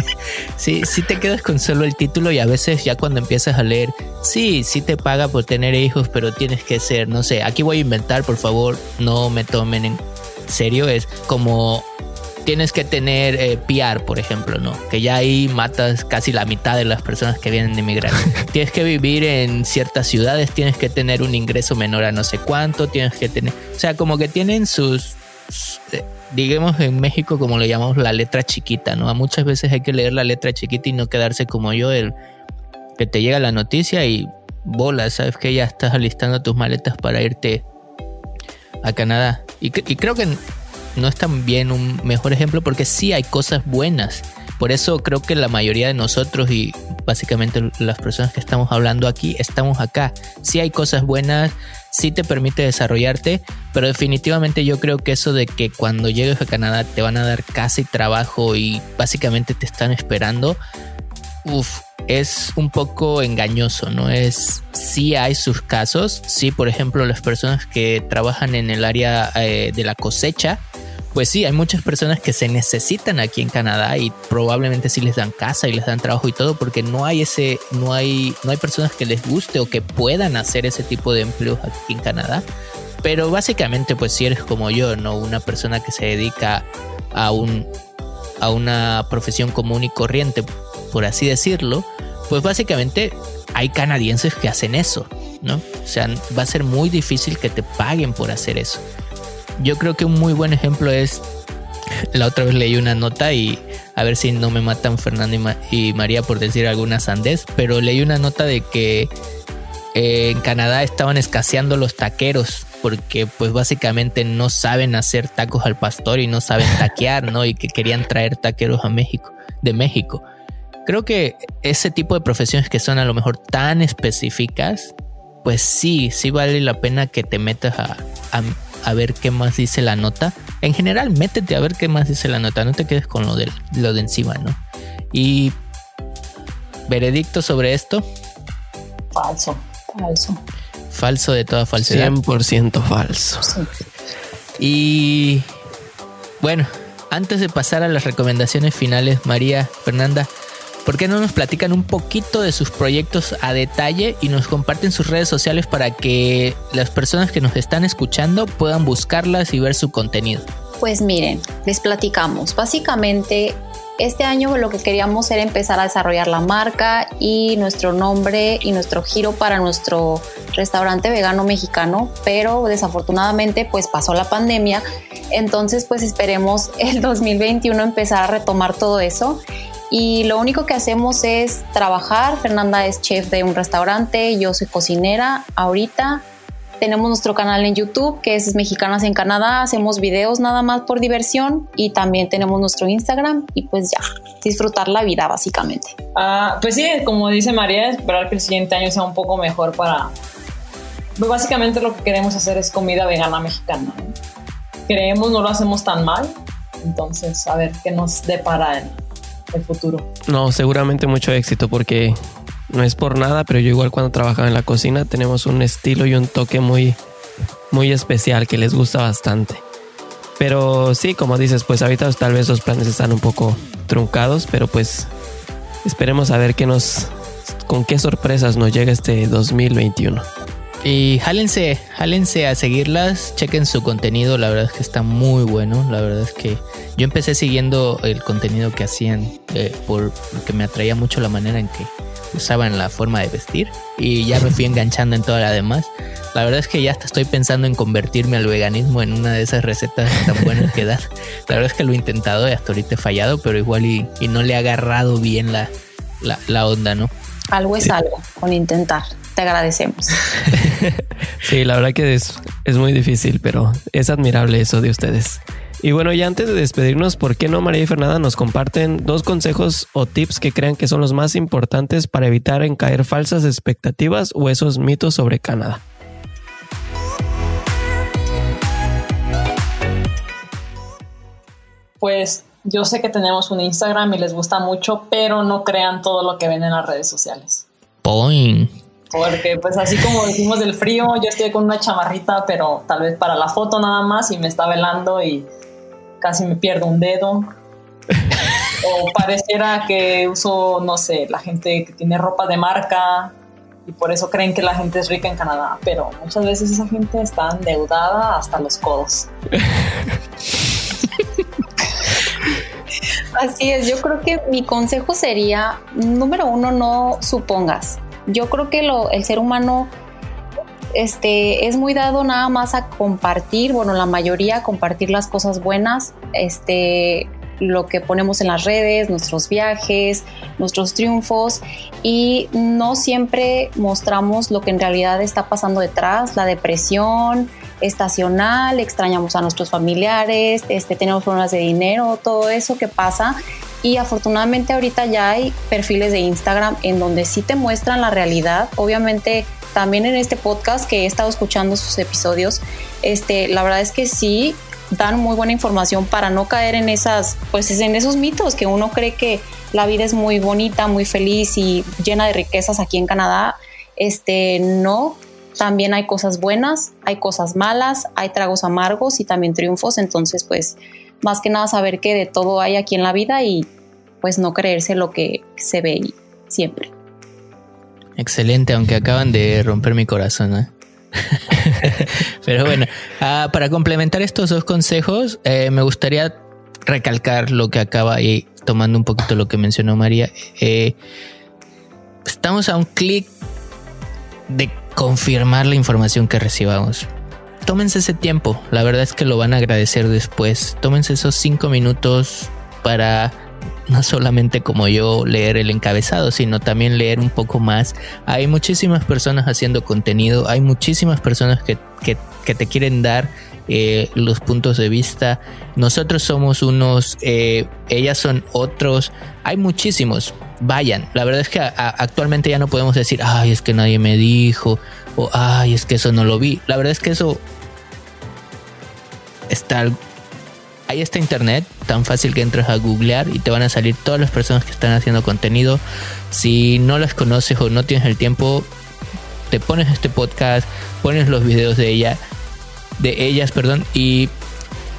Speaker 2: sí, sí te quedas con solo el título y a veces ya cuando empiezas a leer, sí, sí te paga por tener hijos, pero tienes que ser, no sé, aquí voy a inventar, por favor, no me tomen en serio, es como tienes que tener eh, PR, por ejemplo, ¿no? Que ya ahí matas casi la mitad de las personas que vienen de emigrar. tienes que vivir en ciertas ciudades, tienes que tener un ingreso menor a no sé cuánto, tienes que tener... O sea, como que tienen sus... Eh, digamos en México como le llamamos la letra chiquita, ¿no? A muchas veces hay que leer la letra chiquita y no quedarse como yo, el que te llega la noticia y bola, sabes que ya estás alistando tus maletas para irte a Canadá. Y, y creo que no es también un mejor ejemplo porque sí hay cosas buenas. Por eso creo que la mayoría de nosotros y básicamente las personas que estamos hablando aquí estamos acá. Sí hay cosas buenas, sí te permite desarrollarte, pero definitivamente yo creo que eso de que cuando llegues a Canadá te van a dar casa y trabajo y básicamente te están esperando, es un poco engañoso, ¿no? Es, sí hay sus casos, sí, por ejemplo, las personas que trabajan en el área eh, de la cosecha, pues sí, hay muchas personas que se necesitan aquí en Canadá y probablemente sí les dan casa y les dan trabajo y todo porque no hay ese, no hay, no hay personas que les guste o que puedan hacer ese tipo de empleos aquí en Canadá. Pero básicamente, pues si eres como yo, ¿no? Una persona que se dedica a un, a una profesión común y corriente, por así decirlo, pues básicamente hay canadienses que hacen eso, ¿no? O sea, va a ser muy difícil que te paguen por hacer eso. Yo creo que un muy buen ejemplo es, la otra vez leí una nota y a ver si no me matan Fernando y, María por decir alguna sandez, pero leí una nota de que eh, en Canadá estaban escaseando los taqueros porque pues básicamente no saben hacer tacos al pastor y no saben taquear, ¿no? Y que querían traer taqueros a México, de México. Creo que ese tipo de profesiones que son a lo mejor tan específicas, pues sí, sí vale la pena que te metas a, a ver qué más dice la nota. En general, métete a ver qué más dice la nota, no te quedes con lo de, lo de encima, ¿no? Y veredicto sobre esto.
Speaker 3: Falso, falso.
Speaker 2: Falso de toda falsedad.
Speaker 1: 100% falso.
Speaker 2: Y bueno, antes de pasar a las recomendaciones finales, María, Fernanda, ¿Por qué no nos platican un poquito de sus proyectos a detalle y nos comparten sus redes sociales para que las personas que nos están escuchando puedan buscarlas y ver su contenido?
Speaker 4: Pues miren, les platicamos. Básicamente, este año lo que queríamos era empezar a desarrollar la marca y nuestro nombre y nuestro giro para nuestro restaurante vegano mexicano, pero desafortunadamente pues pasó la pandemia, entonces pues esperemos el 2021 empezar a retomar todo eso y lo único que hacemos es trabajar. Fernanda es chef de un restaurante, yo soy cocinera ahorita. Tenemos nuestro canal en YouTube que es Mexicanas en Canadá. Hacemos videos nada más por diversión y también tenemos nuestro Instagram y pues ya, disfrutar la vida básicamente.
Speaker 3: Ah, pues sí, como dice María, esperar que el siguiente año sea un poco mejor para... Pues básicamente lo que queremos hacer es comida vegana mexicana. Creemos no lo hacemos tan mal, entonces a ver qué nos depara el, el futuro.
Speaker 1: No, seguramente mucho éxito porque no es por nada, pero yo igual cuando trabajaba en la cocina tenemos un estilo y un toque muy, muy especial que les gusta bastante. Pero sí, como dices, pues ahorita tal vez los planes están un poco truncados, pero pues esperemos a ver qué nos, con qué sorpresas nos llega este 2021.
Speaker 2: Y jálense, jálense a seguirlas, chequen su contenido, la verdad es que está muy bueno, la verdad es que yo empecé siguiendo el contenido que hacían eh, por, porque me atraía mucho la manera en que usaban la forma de vestir y ya me fui enganchando en toda la demás. La verdad es que ya hasta estoy pensando en convertirme al veganismo en una de esas recetas tan buenas que dan. La verdad es que lo he intentado y hasta ahorita he fallado, pero igual y, y no le he agarrado bien la, la, la onda, ¿no?
Speaker 4: Algo es algo con intentar. Te agradecemos.
Speaker 1: sí, la verdad que es, es muy difícil, pero es admirable eso de ustedes. Y bueno, ya antes de despedirnos, ¿por qué no María y Fernanda nos comparten dos consejos o tips que crean que son los más importantes para evitar en caer falsas expectativas o esos mitos sobre Canadá?
Speaker 3: Pues yo sé que tenemos un Instagram y les gusta mucho, pero no crean todo lo que ven en las redes sociales.
Speaker 2: Point.
Speaker 3: Porque pues así como decimos del frío, yo estoy con una chamarrita, pero tal vez para la foto nada más y me está velando y casi me pierdo un dedo. o pareciera que uso, no sé, la gente que tiene ropa de marca y por eso creen que la gente es rica en Canadá, pero muchas veces esa gente está endeudada hasta los codos.
Speaker 4: Así es, yo creo que mi consejo sería, número uno, no supongas. Yo creo que lo, el ser humano este, es muy dado nada más a compartir, bueno, la mayoría compartir las cosas buenas, este, lo que ponemos en las redes, nuestros viajes, nuestros triunfos y no siempre mostramos lo que en realidad está pasando detrás, la depresión estacional, extrañamos a nuestros familiares, este, tenemos problemas de dinero, todo eso que pasa y afortunadamente ahorita ya hay perfiles de Instagram en donde sí te muestran la realidad, obviamente también en este podcast que he estado escuchando sus episodios, este, la verdad es que sí dan muy buena información para no caer en esas, pues en esos mitos que uno cree que la vida es muy bonita, muy feliz y llena de riquezas aquí en Canadá. Este, no, también hay cosas buenas, hay cosas malas, hay tragos amargos y también triunfos, entonces pues más que nada saber que de todo hay aquí en la vida y pues no creerse lo que se ve siempre.
Speaker 2: Excelente, aunque acaban de romper mi corazón. ¿eh? Pero bueno, uh, para complementar estos dos consejos, eh, me gustaría recalcar lo que acaba y tomando un poquito lo que mencionó María. Eh, estamos a un clic de confirmar la información que recibamos. Tómense ese tiempo, la verdad es que lo van a agradecer después. Tómense esos cinco minutos para no solamente como yo leer el encabezado, sino también leer un poco más. Hay muchísimas personas haciendo contenido, hay muchísimas personas que, que, te quieren dar eh, los puntos de vista. Nosotros somos unos, eh, ellas son otros. Hay muchísimos. Vayan. La verdad es que actualmente ya no podemos decir, ay, es que nadie me dijo, o ay, es que eso no lo vi. La verdad es que eso está ahí está internet, tan fácil que entras a googlear y te van a salir todas las personas que están haciendo contenido. Si no las conoces o no tienes el tiempo, te pones este podcast, pones los videos de ella, de ellas, perdón, y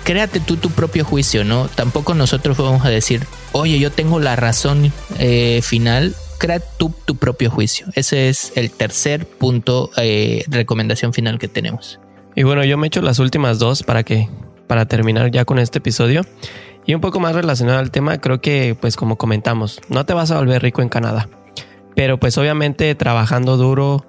Speaker 2: créate tú tu propio juicio, ¿no? Tampoco nosotros vamos a decir, oye, yo tengo la razón eh, final. Crea tú tu propio juicio. Ese es el tercer punto, eh, recomendación final que tenemos.
Speaker 1: Y bueno, yo me echo las últimas dos para que para terminar ya con este episodio. Y un poco más relacionado al tema, creo que pues como comentamos, no te vas a volver rico en Canadá. Pero pues obviamente trabajando duro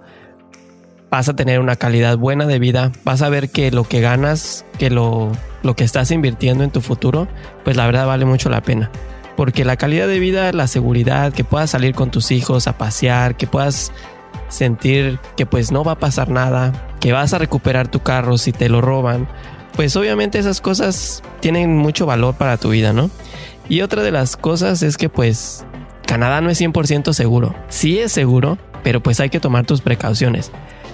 Speaker 1: vas a tener una calidad buena de vida, vas a ver que lo que ganas, que lo, lo que estás invirtiendo en tu futuro, pues la verdad vale mucho la pena. porque la calidad de vida, la seguridad, que puedas salir con tus hijos a pasear, que puedas sentir que pues no va a pasar nada, que vas a recuperar tu carro si te lo roban, pues obviamente esas cosas tienen mucho valor para tu vida, ¿no? Y otra de las cosas es que pues Canadá no es 100% seguro. Sí es seguro, pero pues hay que tomar tus precauciones.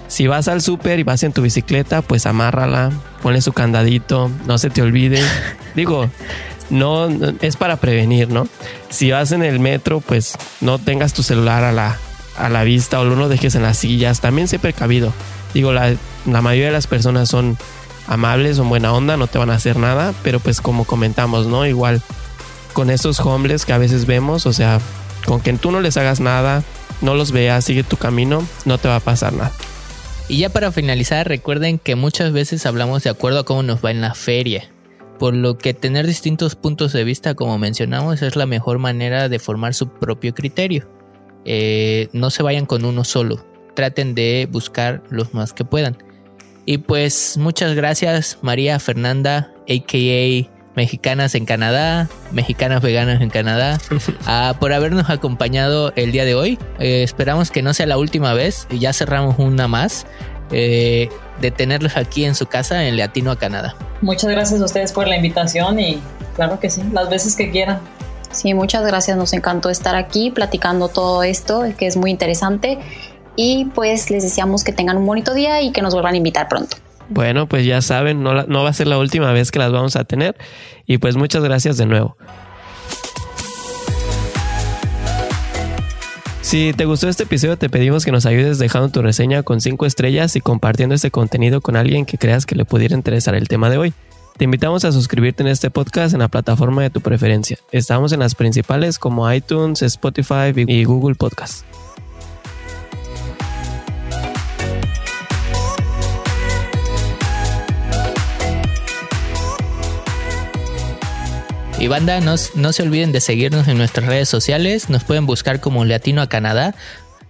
Speaker 1: Si vas al súper y vas en tu bicicleta, pues amárrala, ponle su candadito, no se te olvide. Digo, no, es para prevenir, ¿no? Si vas en el metro, pues no tengas tu celular a la, a la vista o no lo dejes en las sillas. También sé precavido. Digo, la, la mayoría de las personas son amables, son buena onda, no te van a hacer nada, pero pues como comentamos, ¿no? Igual con esos homeless que a veces vemos, o sea, con que tú no les hagas nada, no los veas, sigue tu camino, no te va a pasar nada.
Speaker 2: Y ya para finalizar, recuerden que muchas veces hablamos de acuerdo a cómo nos va en la feria, por lo que tener distintos puntos de vista, como mencionamos, es la mejor manera de formar su propio criterio. Eh, no se vayan con uno solo, traten de buscar los más que puedan. Y pues muchas gracias María Fernanda, a.k.a mexicanas en Canadá, mexicanas veganas en Canadá, ah, por habernos acompañado el día de hoy. Eh, esperamos que no sea la última vez, ya cerramos una más. Eh, de tenerlos aquí en su casa en Latino a Canadá.
Speaker 3: Muchas gracias a ustedes por la invitación y claro que sí, las veces que quieran.
Speaker 4: Sí, muchas gracias, nos encantó estar aquí platicando todo esto, que es muy interesante y pues les deseamos que tengan un bonito día y que nos vuelvan a invitar pronto.
Speaker 1: Bueno, pues ya saben, no, no va a ser la última vez que las vamos a tener. Y pues muchas gracias de nuevo. Si te gustó este episodio, te pedimos que nos ayudes dejando tu reseña con 5 estrellas y compartiendo este contenido con alguien que creas que le pudiera interesar el tema de hoy. Te invitamos a suscribirte en este podcast en la plataforma de tu preferencia. Estamos en las principales como iTunes, Spotify y Google Podcast.
Speaker 2: Y banda, no, no se olviden de seguirnos en nuestras redes sociales. Nos pueden buscar como Latino a Canadá.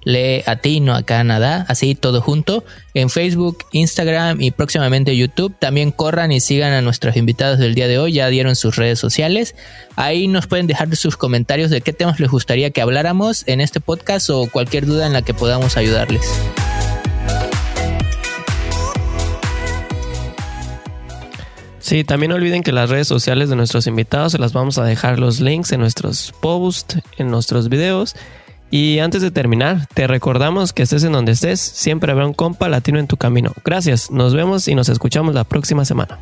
Speaker 2: Le Latino a Canadá, así todo junto, en Facebook, Instagram y próximamente YouTube. También corran y sigan a nuestros invitados del día de hoy, ya dieron sus redes sociales. Ahí nos pueden dejar sus comentarios de qué temas les gustaría que habláramos en este podcast o cualquier duda en la que podamos ayudarles.
Speaker 1: Sí, también no olviden que las redes sociales de nuestros invitados se las vamos a dejar los links en nuestros posts, en nuestros videos. Y antes de terminar, te recordamos que estés en donde estés, siempre habrá un compa latino en tu camino. Gracias, nos vemos y nos escuchamos la próxima semana.